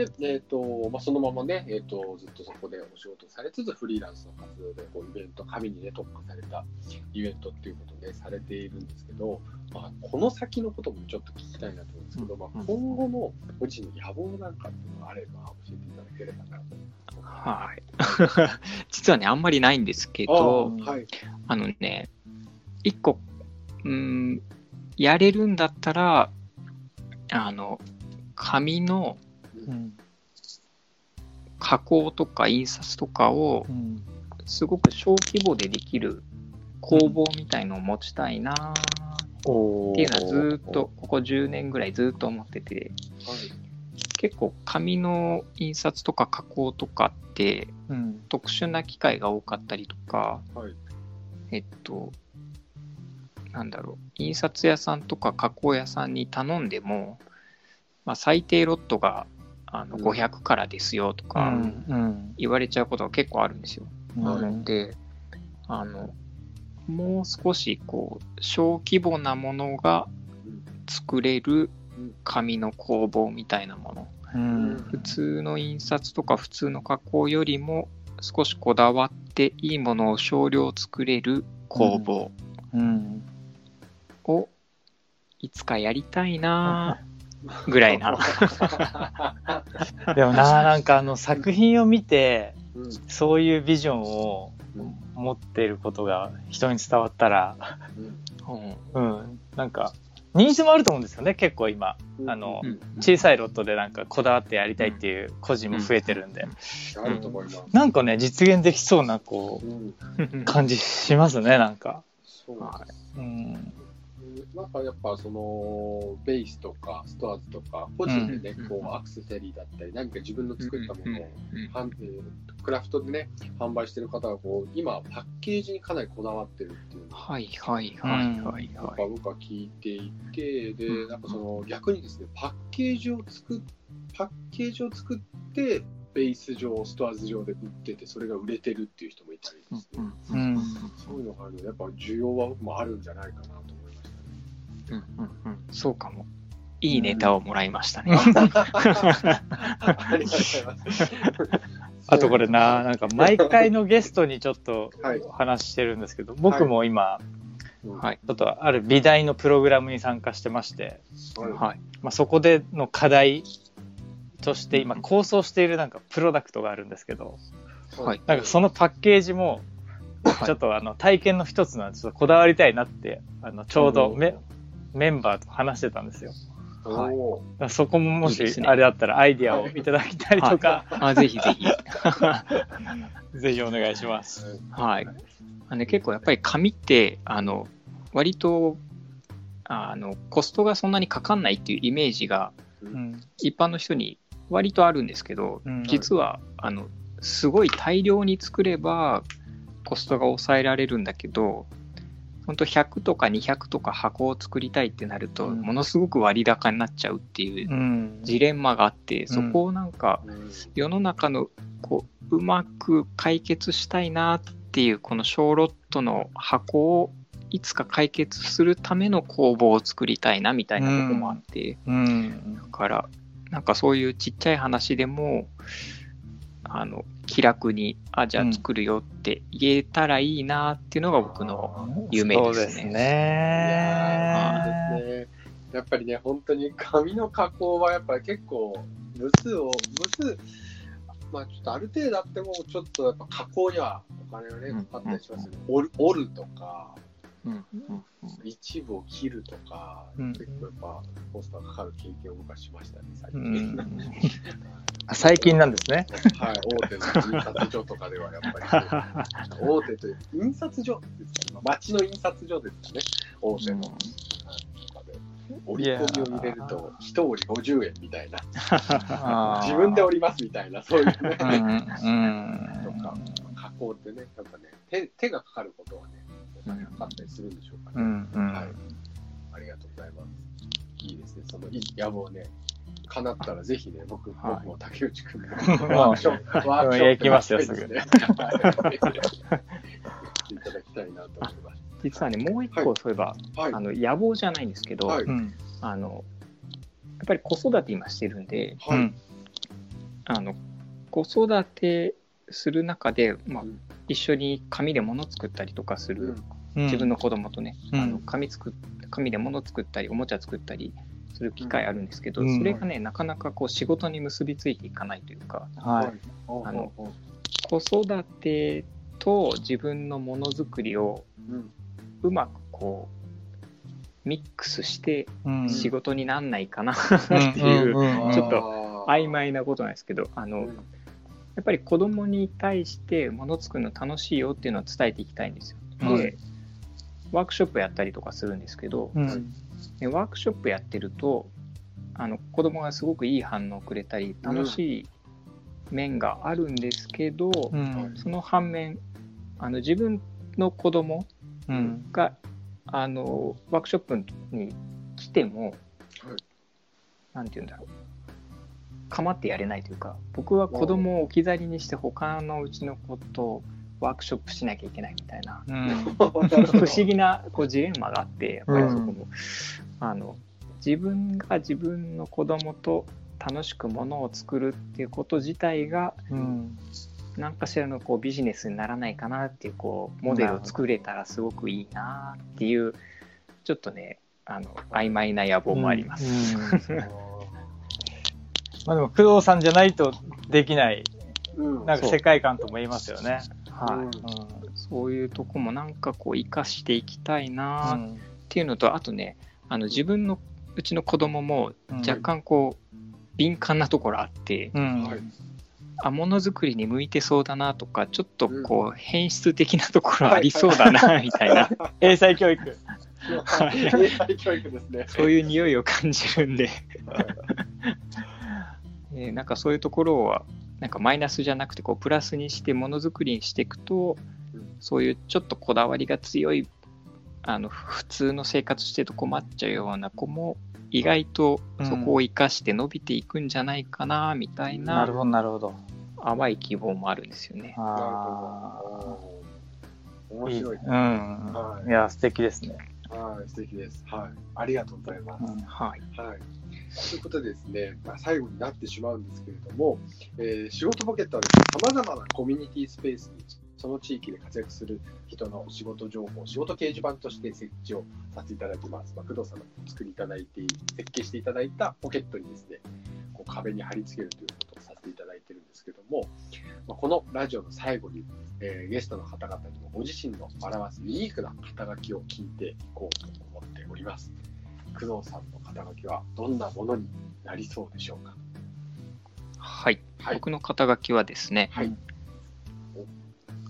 で、えっ、と、まあ、そのままね、えっ、と、ずっとそこでお仕事されつつ、フリーランスの活動で、こう、イベント、紙にね、特化されたイベントっていうことをね、されているんですけど、まあ、この先のこともちょっと聞きたいなと思うんですけど、まあ、うん今後のご自身の野望なんかっていうのがあれば、教えていただければなと。はい 実はねあんまりないんですけあどーはい。あのね一個うんやれるんだったらあの紙のうん加工とか印刷とかをすごく小規模でできる工房みたいのを持ちたいなっていうのはずっとここ10年ぐらいずっと思ってて結構紙の印刷とか加工とかってうん特殊な機械が多かったりとかはい。えっとなんだろう印刷屋さんとか加工屋さんに頼んでも、まあ、最低ロットがあのうん。500からですよとうか言われちゃうことが結構あるんですよ。はいなのであのもう少しこう小規模なものが作れる紙の工房みたいなもの。うん。普通の印刷とか普通の加工よりも少しこだわっていいものを少量作れる工房うん。をいつかやりたいなぐらいな。でもななんかあの作品を見てうん。そういうビジョンをうん持っていることが人に伝わったらうん。うん。うん。なんかニーズもあると思うんですよね結構今。あのうん。小さいロットでなんかこだわってやりたいっていう個人も増えてるんで。あると思います。なんかね実現できそうなこう感じしますねなんか。そう。はうんなんかやっぱそのベースとかストアーズとか個人でね、うんこうアクセサリーだったり何か自分の作ったものを、クラフトでね販売してる方がこう今パッケージにかなりこだわってるっていうのをはいはいはいはい。やっぱはい。僕は聞いていてでうんなんかその逆にですねパッケージを作っパッケージを作ってベース上ストアーズ上で売っててそれが売れてるっていう人もいたりですね、うんそういうのがあるのでやっぱ需要は僕もあるんじゃないかなと。うんうんうん。そうかも。いいネタをもらいましたね。ありがとうございます。あとこれななんか毎回のゲストにちょっとはい。お話ししてるんですけど僕も今うんはい。ちょっとある美大のプログラムに参加してまして、はい。はい。まあ、そこでの課題として今構想しているなんかプロダクトがあるんですけどはい。なんかそのパッケージもちょっとあの体験の一つなんでちょっとこだわりたいなってあのちょうどメメンバーと話してたんですよ。はいそこももしあれだったらアイディアをいただきたりとか、あぜひぜひ。ぜひお願いします。はい。あのね、結構やっぱり紙って、あの、割と、あの、コストがそんなにかかんないっていうイメージがうん一般の人に割とあるんですけど、うん実は、あの、すごい大量に作ればコストが抑えられるんだけど、本当100とか200とか箱を作りたいってなると、うん。ものすごく割高になっちゃうっていううん。ジレンマがあって、そこをなんかうん世の中のこううまく解決したいなっていうこの小ロットの箱をいつか解決するための工房を作りたいなみたいなとこもあって、うん。だからなんかそういうちっちゃい話でもあの気楽にあじゃあ作るよって言えたらいいなっていうのが僕の夢ですねそうですいやーね。そうですね。やっぱりね、本当に紙の加工はやっぱり結構、部数を、部数、まあちょっとある程度あっても、ちょっとやっぱ加工にはお金がね、うんかかったりしますよね。折る折るとか、うんうん一部を切るとか、うん。結構やっぱコストがかかる経験を僕はしましたね、最う近。最近なんですね。はい、大手の印刷所とかではやっぱり、大手という印刷所ですかね、町の。印刷所ですかね、大手の。折り込みを入れると、一折り50円みたいな、自分で折りますみたいな、そういうね、うんうんとか、加工ってね、やっぱね、手手がかかることはね、かかったりするんでしょうかね。うんうん。はい、ありがとうございます。いいですね、その野望ね。叶ったらぜひね、僕,、はい。僕も竹内君のもうワークショップ、ワークショップ行きますよすねはいやっていただきたいなと思います。実はねもう一はい個そういえば、はい。あの野望じゃないんですけど、はい。うん。あのやっぱり子育て今してるんではい。うん。あの子育てする中で、まあうん、一緒に紙で物作ったりとかする、自分の子供とね、うん。あの紙作っ紙で物作ったりおもちゃ作ったりする機会あるんですけど、うん。それがねなかなかこう仕事に結びついていかないというかはい。あの子育てと自分のものづくりをうん。うまくこうミックスしてうん。仕事になんないかなっていううん。うん。ちょっとと曖昧なことなんですけどあのやっぱり子供に対してもの作るの楽しいよっていうのを伝えていきたいんですよ。うんでワークショップやったりとかするんですけど、うん。でワークショップやってるとあの子供がすごくいい反応をくれたり楽しい面があるんですけど、うん。その反面あの自分の子供うん。があのワークショップに来ても、はい。なんて言うんだろう構ってやれないというか僕は子供を置き去りにして他のうちの子とワークショップしなきゃいけないみたいな。うん。不思議なこうジレンマがあってやっぱりそこも、あの自分が自分の子供と楽しくものを作るっていうこと自体がうん。何かしらのこうビジネスにならないかなっていうこうモデルを作れたらすごくいいなっていうちょっとねあの曖昧な野望もあります。うん まあでも工藤さんじゃないとできないうん。なんか世界観とも言いますよね。はい。うん。そういうとこもなんかこう生かしていきたいなっうんていうのと、あとねあの自分のうちの子供もうん。若干こう敏感なところあって、うん。はいあものづくりに向いてそうだなとかちょっとこう変質的なところありそうだな みたいな。英才教育。はい。英才教育ですね。そういう匂いを感じるんで、えーなんかそういうところはなんかマイナスじゃなくてこうプラスにしてものづくりにしていくとうんそういうちょっとこだわりが強いあの普通の生活してると困っちゃうような子も意外とそこを生かして伸びていくんじゃないかなみたいななるほど、なるほど。淡い希望もあるんですよね。あなるほど。面。白い。うん。はいいや、素敵ですね。はい、素敵です。はい。ありがとうございます。うんはい、はい。ということでですね、まあ、最後になってしまうんですけれども、えー仕事ポケットはさまざまなコミュニティスペースにその地域で活躍する人の仕事情報、仕事掲示板として設置をさせていただきます。まあ、工藤さんが作りいただいて、設計していただいたポケットにですね、こう壁に貼り付けるということをさせていただいてるんですけども、まあ、このラジオの最後に、えーゲストの方々にもご自身の表すユニークな肩書きを聞いていこうと思っております。工藤さんの肩書きはどんなものになりそうでしょうか？はい、はい。僕の肩書きはですねはい。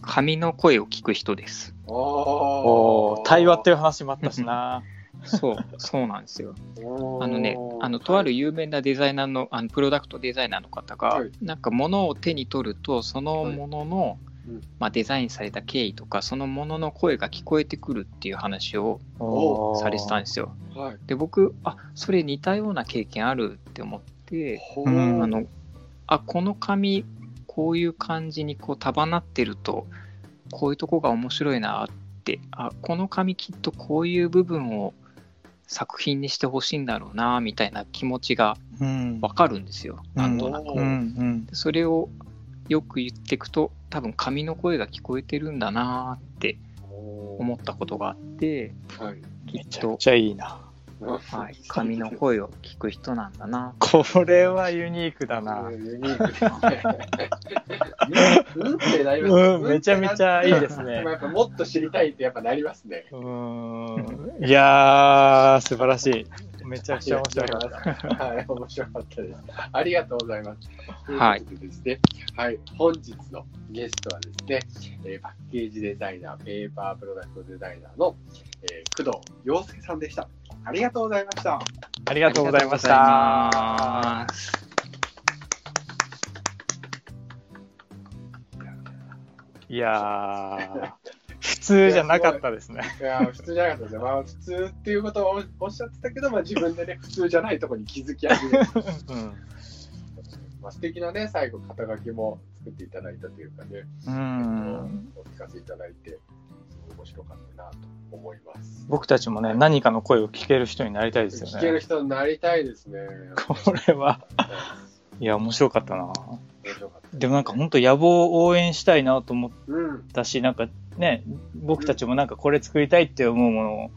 紙の声を聞く人です。お対話っていう話もあったしな。そうそうなんですよ。ああのね、あのとある有名なデザイナーのあのプロダクトデザイナーの方が、はいなんか物を手に取るとそのものの、うんまあ、デザインされた経緯とかそのものの声が聞こえてくるっていう話をおされてたんですよ。はい。で僕あそれ似たような経験あるって思って、ほうんあのあこの紙こういう感じにこう束なってるとこういうとこが面白いなってあこの紙きっとこういう部分を作品にしてほしいんだろうなみたいな気持ちがうん。わかるんですよ、なんとなく。うんうん。でそれをよく言っていくと多分紙の声が聞こえてるんだなって思ったことがあってはい。きっと、めちゃくちゃいいな。はい、紙の声を聞く人なんだなこれはユニークだな。ユニークめちゃめちゃいいですねでもやっぱもっと知りたいってやっぱなりますね。うーん。いやー、素晴らしい。めちゃくちゃ面白かった。はい、面白かったです。ありがとうございます。はいということでですね、はい、本日のゲストはですね、えーパッケージデザイナー、ペーパープロダクトデザイナーの、えー工藤洋介さんでした。ありがとうございました。ありがとうございました。いや通じゃなかったですね。いやー普通じゃなかったですね。まあ、普通っていうことをおっしゃってたけど、まあ、自分でね、普通じゃないところに気づき始めて、うん。まあ、素敵なね、最後、肩書きも作っていただいたというかね、うん。お聞かせいただいて、すごい面白かったなと思います。僕たちもね、何かの声を聞ける人になりたいですよ聞けるね。人になりたいですね。これは、いや、面白かったな。面白かった。でもなんか本当野望を応援したいなと思っうん。たし、なんかね、僕たちもなんかこれ作りたいって思うものを、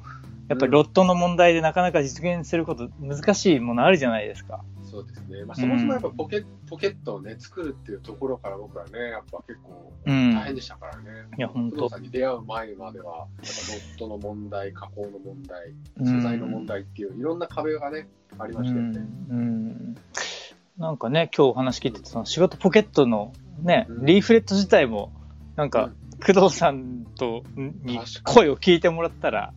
やっぱりロットの問題でなかなか実現すること難しいものあるじゃないですか。そうですね。まあ、そもそもやっぱポケ,、ポケットをね、作るっていうところから僕はね、やっぱ結構うん。大変でしたからね。いや、本当さんに出会う前までは、やっぱロットの問題、加工の問題、うん素材の問題っていう、いろんな壁がね、ありましたよね。うんうんなんかね、今日お話聞いてて、その仕事ポケットのね、うんリーフレット自体も、なんか、工藤さんとに声を聞いてもらったら、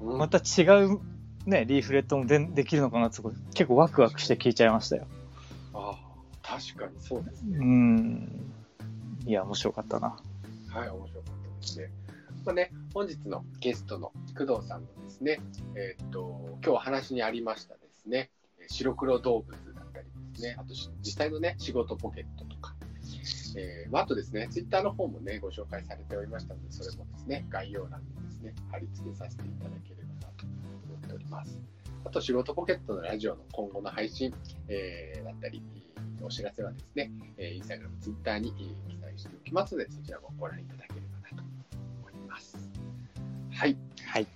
うんまた違うね、リーフレットもでできるのかなって、結構ワクワクして聞いちゃいましたよ。ああ確かにそうですね。うん。いや、面白かったな。はい、面白かったですね。まあね、本日のゲストの工藤さんのですね、えーっと、今日お話にありましたですね、えー白黒動物だったりですね、あとし実際のね、仕事ポケットとか、えーまあ、あとですね、ツイッターの方もね、ご紹介されておりましたので、それもですね、概要欄にですね、貼り付けさせていただければなと思っております。あと、仕事ポケットのラジオの今後の配信、えーだったり、お知らせはですね、えーインスタグラム、ツイッターにえー記載しておきますので、そちらもご覧いただければなと思います。はい。はい。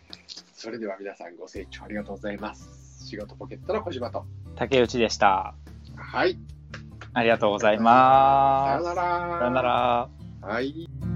それでは皆さんご清聴ありがとうございます。仕事ポケットの小島と。竹内でした。はい。ありがとうございます。さようなら。さよなら。はい。